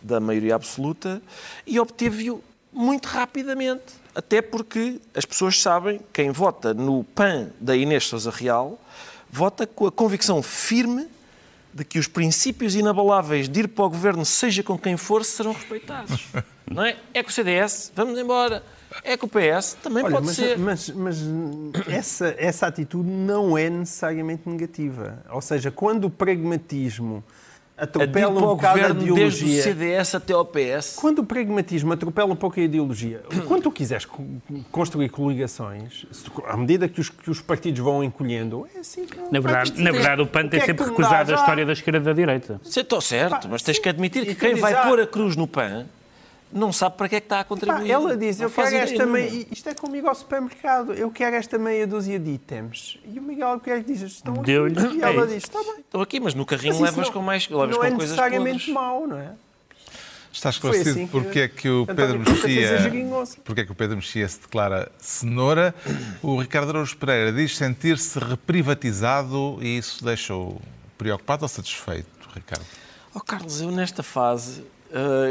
da maioria absoluta e obteve-o muito rapidamente. Até porque as pessoas sabem, quem vota no PAN da Inês Sousa Real, vota com a convicção firme de que os princípios inabaláveis de ir para o governo, seja com quem for, serão respeitados. Não é? É com o CDS, vamos embora. É com o PS, também Olha, pode mas, ser. mas, mas essa, essa atitude não é necessariamente negativa. Ou seja, quando o pragmatismo Atropela um bocado a governo desde o ideologia... CDS até ao PS. Quando o pragmatismo atropela um pouco a ideologia, quando tu quiseres co- construir coligações, à medida que os, que os partidos vão encolhendo, é assim que Na verdade, na verdade o PAN O que tem é que sempre recusado a história da esquerda da direita. Estou certo, Pá, mas tens que admitir que E quem vai pôr a cruz no PAN não sabe para que é que está a Pá, contribuir. ela diz, Não eu quero esta meia... Isto é comigo ao supermercado. Eu quero esta meia dúzia de itens. E o Miguel Albuquerque diz, estão aqui. E ela É diz, está bem. Estou aqui, mas no carrinho Mas levas não- com mais levas Não com é coisas necessariamente podres. mau, não é? Está esclarecido assim que porque é que o António Pedro Mexia, porque é que o Pedro Mexia se declara cenoura. O Ricardo Araújo Pereira diz sentir-se reprivatizado e isso deixa-o preocupado ou satisfeito, Ricardo? Oh, Carlos, eu nesta fase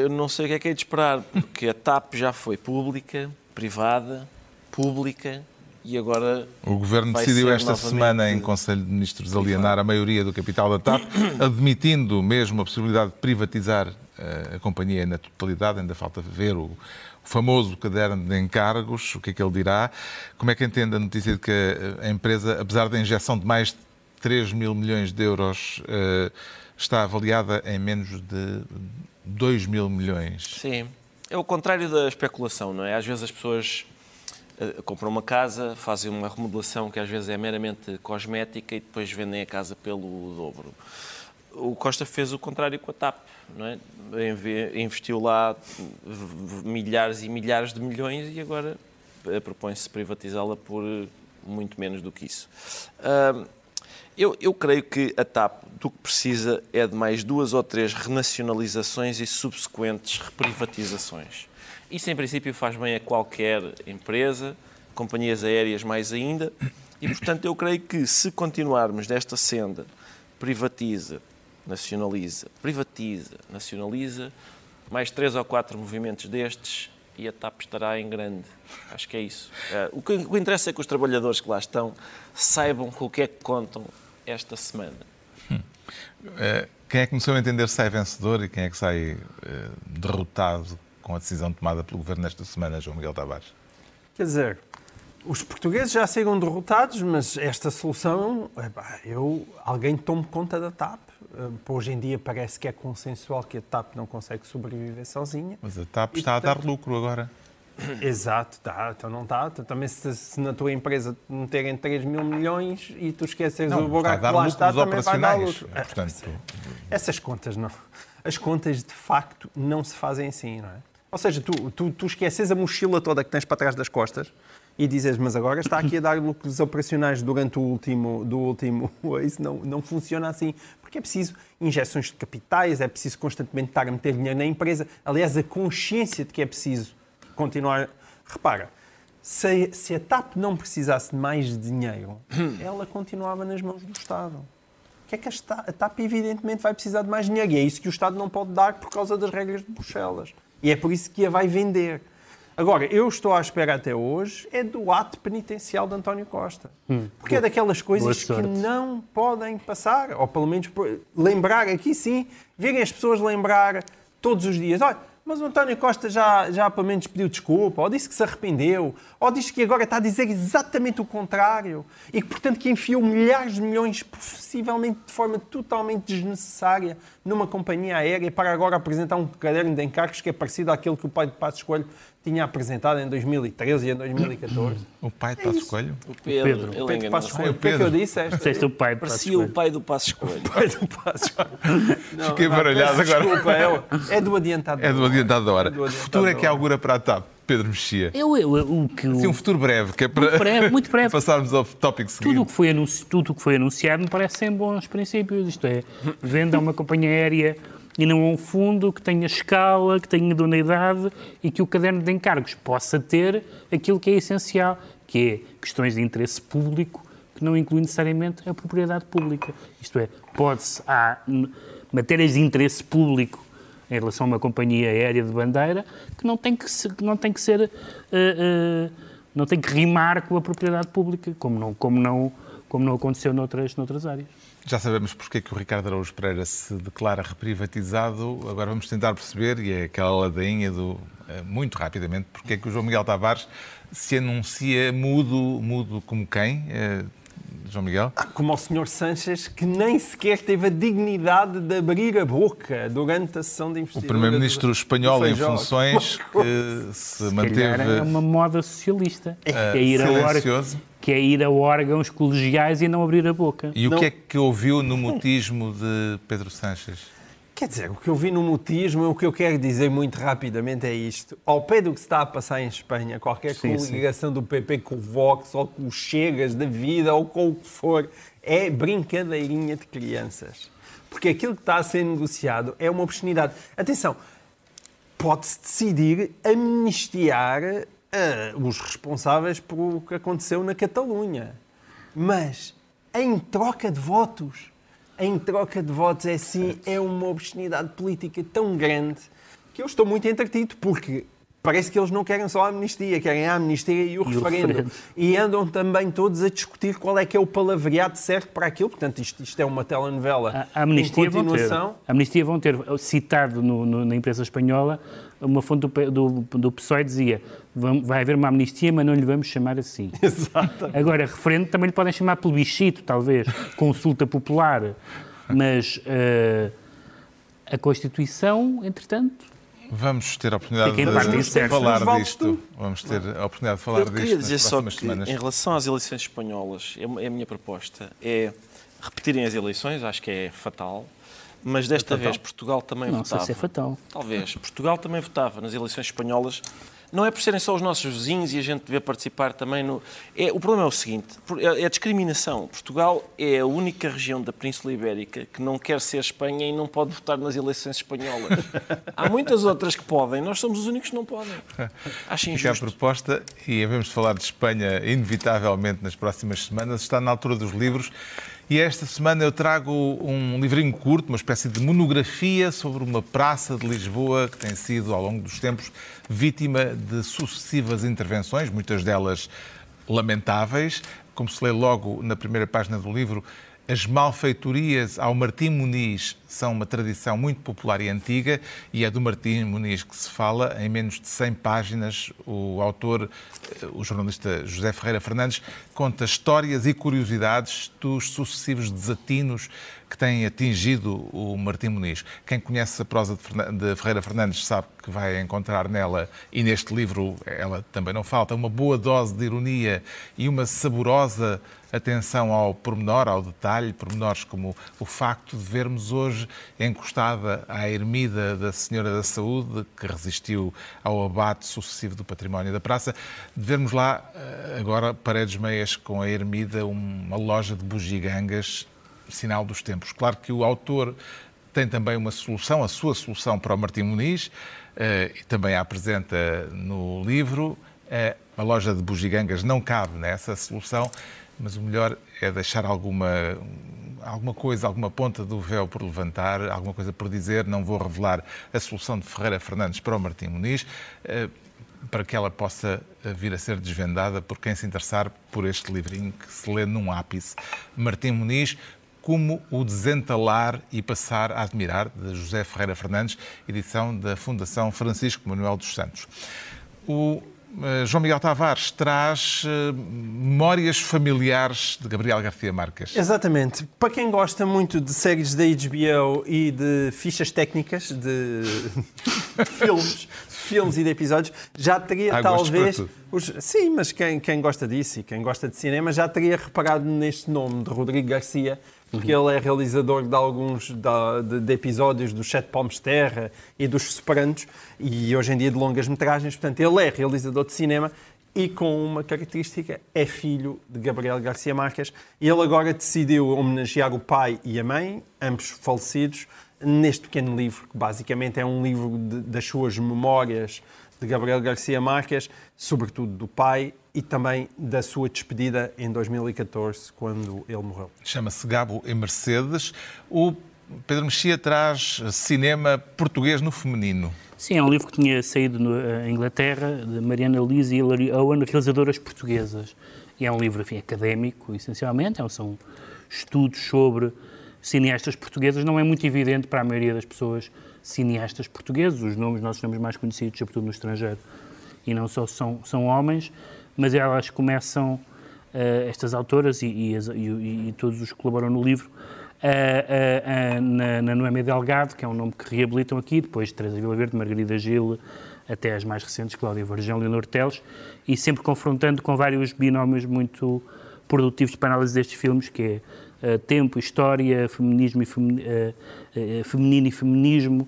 eu não sei o que é que é de esperar, porque a TAP já foi pública, privada, pública e agora O Governo decidiu esta semana em Conselho de Ministros alienar a maioria do capital da TAP, admitindo mesmo a possibilidade de privatizar eh, a companhia na totalidade. Ainda falta ver o, famoso caderno de encargos, o que é que ele dirá. Como é que entende a notícia de que a empresa, apesar da injeção de mais de 3 mil milhões de euros uh, está avaliada em menos de 2 mil milhões. Sim. É o contrário da especulação, não é? Às vezes as pessoas uh, compram uma casa, fazem uma remodelação que às vezes é meramente cosmética e depois vendem a casa pelo dobro. O Costa fez o contrário com a TAP, não é? Investiu lá milhares e milhares de milhões e agora eh, propõe-se privatizá-la por muito menos do que isso. Uh, eu, eu, creio que a TAP do que precisa é de mais duas ou três renacionalizações e subsequentes reprivatizações. Isso, em princípio, faz bem a qualquer empresa, companhias aéreas mais ainda, e, portanto, eu creio que se continuarmos nesta senda, privatiza, nacionaliza, privatiza, nacionaliza, mais três ou quatro movimentos destes e a TAP estará em grande. Acho que é isso. Eh, o que, o que interessa é que os trabalhadores que lá estão saibam com o que é que contam esta semana. Hum. Uh, quem é que começou a entender se sai vencedor e quem é que sai uh, derrotado com a decisão tomada pelo Governo nesta semana, João Miguel Tavares? Quer dizer, os portugueses já saíram derrotados, mas esta solução, eu, alguém tome conta da TAP. Hoje em dia parece que é consensual que a TAP não consegue sobreviver sozinha. Mas a TAP está a dar lucro agora. Exato, tá, então não está. Também se, se, na tua empresa meterem 3 mil milhões e tu esqueces não, o buraco que lá está, também vai dar lucro. É, portanto... Essas contas não. As contas de facto não se fazem assim, não é? Ou seja, tu, tu, tu esqueces a mochila toda que tens para trás das costas e dizes, mas agora está aqui a dar lucros operacionais durante o último, do último, isso não, não funciona assim, porque é preciso injeções de capitais, é preciso constantemente estar a meter dinheiro na empresa. Aliás, a consciência de que é preciso continuar. Repara, se, se a TAP não precisasse de mais dinheiro, ela continuava nas mãos do Estado. O que é que a, a TAP, evidentemente, vai precisar de mais dinheiro? E é isso que o Estado não pode dar por causa das regras de Bruxelas. E é por isso que a vai vender. Agora, eu estou à espera até hoje é do ato penitencial de António Costa. Hum, porque é daquelas coisas que não podem passar, ou pelo menos lembrar aqui sim, virem as pessoas lembrar todos os dias. Olha, mas o António Costa já, já pelo menos pediu desculpa, ou disse que se arrependeu, ou disse que agora está a dizer exatamente o contrário, e que, portanto, que enfiou milhares de milhões, possivelmente de forma totalmente desnecessária, numa companhia aérea para agora apresentar um caderno de encargos que é parecido àquele que o pai de Passos Coelho tinha apresentado em 2013 e em 2014. O pai de Passos Coelho? O Pedro. Pedro. Ele Pedro Passos Coelho. O que é que eu disse? Esta? o pai de Parecia o pai do Passos Coelho. O pai do Passos Coelho. Fiquei baralhado agora. Desculpa, é, é do adiantado É do adiantado da hora. É adiantado futuro é que augura para a TAP? Pedro Mexia. Eu, eu, o que Sim, um futuro breve, que é para muito breve, muito breve. passarmos ao tópico seguinte. Tudo o que foi anunciado, tudo que foi anunciado me parece sem bons princípios. Isto é, venda uma companhia aérea e não um fundo que tenha escala, que tenha idoneidade e que o caderno de encargos possa ter aquilo que é essencial, que é questões de interesse público, que não inclui necessariamente a propriedade pública. Isto é, pode-se, há matérias de interesse público em relação a uma companhia aérea de bandeira que não tem que, não tem que ser, uh, uh, não tem que rimar com a propriedade pública, como não, como não, como não aconteceu noutras, noutras áreas. Já sabemos porque é que o Ricardo Araújo Pereira se declara reprivatizado. Agora vamos tentar perceber, e é aquela ladainha do. Eh, muito rapidamente, porque é que o João Miguel Tavares se anuncia mudo, mudo como quem? Eh, João Miguel? Ah, como o Sr. Sanches, que nem sequer teve a dignidade de abrir a boca durante a sessão de investidura. O Primeiro-Ministro espanhol em funções que se, se manteve... É uma moda socialista. É, é ir silencioso. Que é ir a órgãos colegiais e não abrir a boca. E o não. que é que ouviu no mutismo de Pedro Sanches? Quer dizer, o que eu vi no mutismo, o que eu quero dizer muito rapidamente é isto. Ao pé do que se está a passar em Espanha, qualquer sim, coligação sim. do PP com o Vox, ou com o Chegas da vida, ou com o que for, é brincadeirinha de crianças. Porque aquilo que está a ser negociado é uma obscenidade. Atenção, pode-se decidir amnistiar uh, os responsáveis pelo que aconteceu na Catalunha. Mas, em troca de votos, em troca de votos é sim, é uma obscenidade política tão grande que eu estou muito entretido, porque parece que eles não querem só a amnistia, querem a amnistia e o, e referendo. referendo. E andam também todos a discutir qual é que é o palavreado certo para aquilo. Portanto, isto, isto é uma telenovela a, a amnistia em continuação. Vão ter, a amnistia vão ter citado no, no, na imprensa espanhola uma fonte do, do, do PSOE dizia vai haver uma amnistia, mas não lhe vamos chamar assim. Exato. Agora, referendo também lhe podem chamar plebiscito, talvez, consulta popular. Mas uh, a Constituição, entretanto, Vamos ter a oportunidade de falar disto. Vamos ter a oportunidade de falar Eu disto. queria dizer só que, semanas. em relação às eleições espanholas, é, é a minha proposta é repetirem as eleições, acho que é fatal. Mas desta é vez Portugal também não votava. Não sei se é fatal. Talvez. Portugal também votava nas eleições espanholas não é por serem só os nossos vizinhos e a gente devia participar também no. É, o problema é o seguinte: é a discriminação. Portugal é a única região da Península Ibérica que não quer ser Espanha e não pode votar nas eleições espanholas. Há muitas outras que podem, nós somos os únicos que não podem. Acho injusto. Fica a proposta, e havemos de falar de Espanha inevitavelmente nas próximas semanas, está na altura dos livros. E esta semana eu trago um livrinho curto, uma espécie de monografia sobre uma praça de Lisboa que tem sido, ao longo dos tempos, vítima de sucessivas intervenções, muitas delas lamentáveis. Como se lê logo na primeira página do livro, as malfeitorias ao Martim Muniz são uma tradição muito popular e antiga e é do Martim Muniz que se fala. Em menos de 100 páginas, o autor, eh, o jornalista José Ferreira Fernandes, conta histórias e curiosidades dos sucessivos desatinos que têm atingido o Martim Muniz. Quem conhece a prosa de Ferreira Fernandes sabe que vai encontrar nela, e neste livro ela também não falta, uma boa dose de ironia e uma saborosa atenção ao pormenor, ao detalhe, pormenores como o facto de vermos hoje encostada à ermida da Senhora da Saúde, que resistiu ao abate sucessivo do património da praça, de vermos lá eh, agora paredes meias com a ermida, uma loja de bugigangas, sinal dos tempos. Claro que o autor tem também uma solução, a sua solução para o Martim Muniz, eh, e também a apresenta no livro. Eh, a loja de bugigangas não cabe nessa solução, mas o melhor é deixar alguma, alguma coisa, alguma ponta do véu por levantar, alguma coisa por dizer. Não vou revelar a solução de Ferreira Fernandes para o Martim Muniz, eh, para que ela possa vir a ser desvendada por quem se interessar por este livrinho que se lê num ápice. Martim Muniz, como o desentalar e passar a admirar, de José Ferreira Fernandes, edição da Fundação Francisco Manuel dos Santos. O João Miguel Tavares traz uh, memórias familiares de Gabriel Garcia Marques. Exatamente. Para quem gosta muito de séries da HBO e de fichas técnicas, de, de filmes, filmes e de episódios, já teria talvez. Os... Sim, mas quem, quem gosta disso e quem gosta de cinema já teria reparado neste nome de Rodrigo Garcia porque ele é realizador de alguns de, de, episódios dos Sete Palmos Terra e dos Sopranos e hoje em dia de longas metragens. Portanto, ele é realizador de cinema e com uma característica, é filho de Gabriel Garcia Marques. Ele agora decidiu homenagear o pai e a mãe, ambos falecidos, neste pequeno livro, que basicamente é um livro de, das suas memórias de Gabriel Garcia Marques, sobretudo do pai e também da sua despedida em 2014, quando ele morreu. Chama-se Gabo e Mercedes. O Pedro Mexia traz cinema português no feminino. Sim, é um livro que tinha saído na Inglaterra, de Mariana Lise e Hilary Owen, realizadoras portuguesas. E é um livro enfim, académico, essencialmente, é são estudos sobre cineastas portuguesas. Não é muito evidente para a maioria das pessoas cineastas portugueses, os nomes, nossos nomes mais conhecidos, sobretudo no estrangeiro, e não só são, são homens, mas elas começam, uh, estas autoras e, e, e, e, todos os que colaboram no livro, na, na Noémia Delgado, que é um nome que reabilitam aqui, depois Teresa Vila Verde, Margarida Gil, até as mais recentes, Cláudia Varjão, Leonor Teles, e sempre confrontando com vários binómios muito produtivos para análise destes filmes, que é uh, tempo, história, feminismo e femi uh, uh, feminino e feminismo,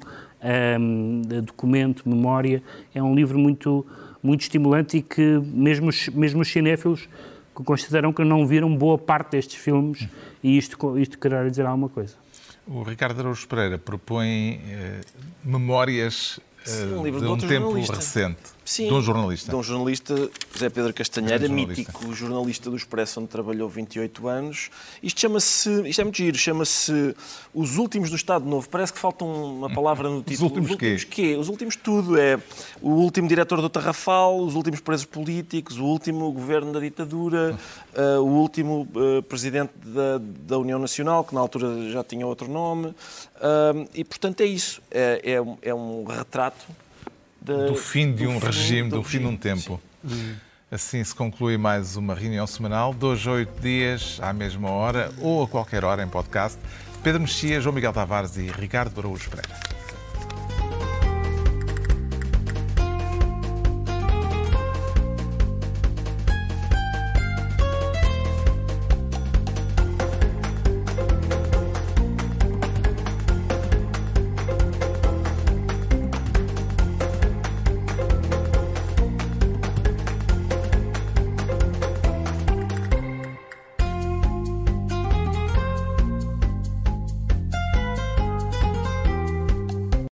um, documento, memória. É um livro muito, muito estimulante e que mesmo, mesmo os cinéfilos consideram que não viram boa parte destes filmes e isto, isto querer dizer alguma coisa. O Ricardo Araújo Pereira propõe memórias Sim, um livro de, de um tempo recente. Sim, de um jornalista. De um jornalista, José Pedro Castanheira, mítico jornalista do Expresso, onde trabalhou 28 anos. Isto chama-se, isto é muito giro, chama-se Os Últimos do Estado Novo. Parece que falta uma palavra no título. Os últimos, os últimos quê? quê? Os últimos tudo. É o último diretor do Tarrafal, os últimos presos políticos, o último governo da ditadura, uh, o último uh, presidente da, da, União Nacional, que na altura já tinha outro nome. Uh, e, portanto, é isso. É, é, é um retrato da- do fim de do um fim regime, do do fim de um tempo. Assim se conclui mais uma reunião semanal, dois a oito dias, à mesma hora ou a qualquer hora em podcast. Pedro Mexia, João Miguel Tavares e Ricardo Araújo Pereira.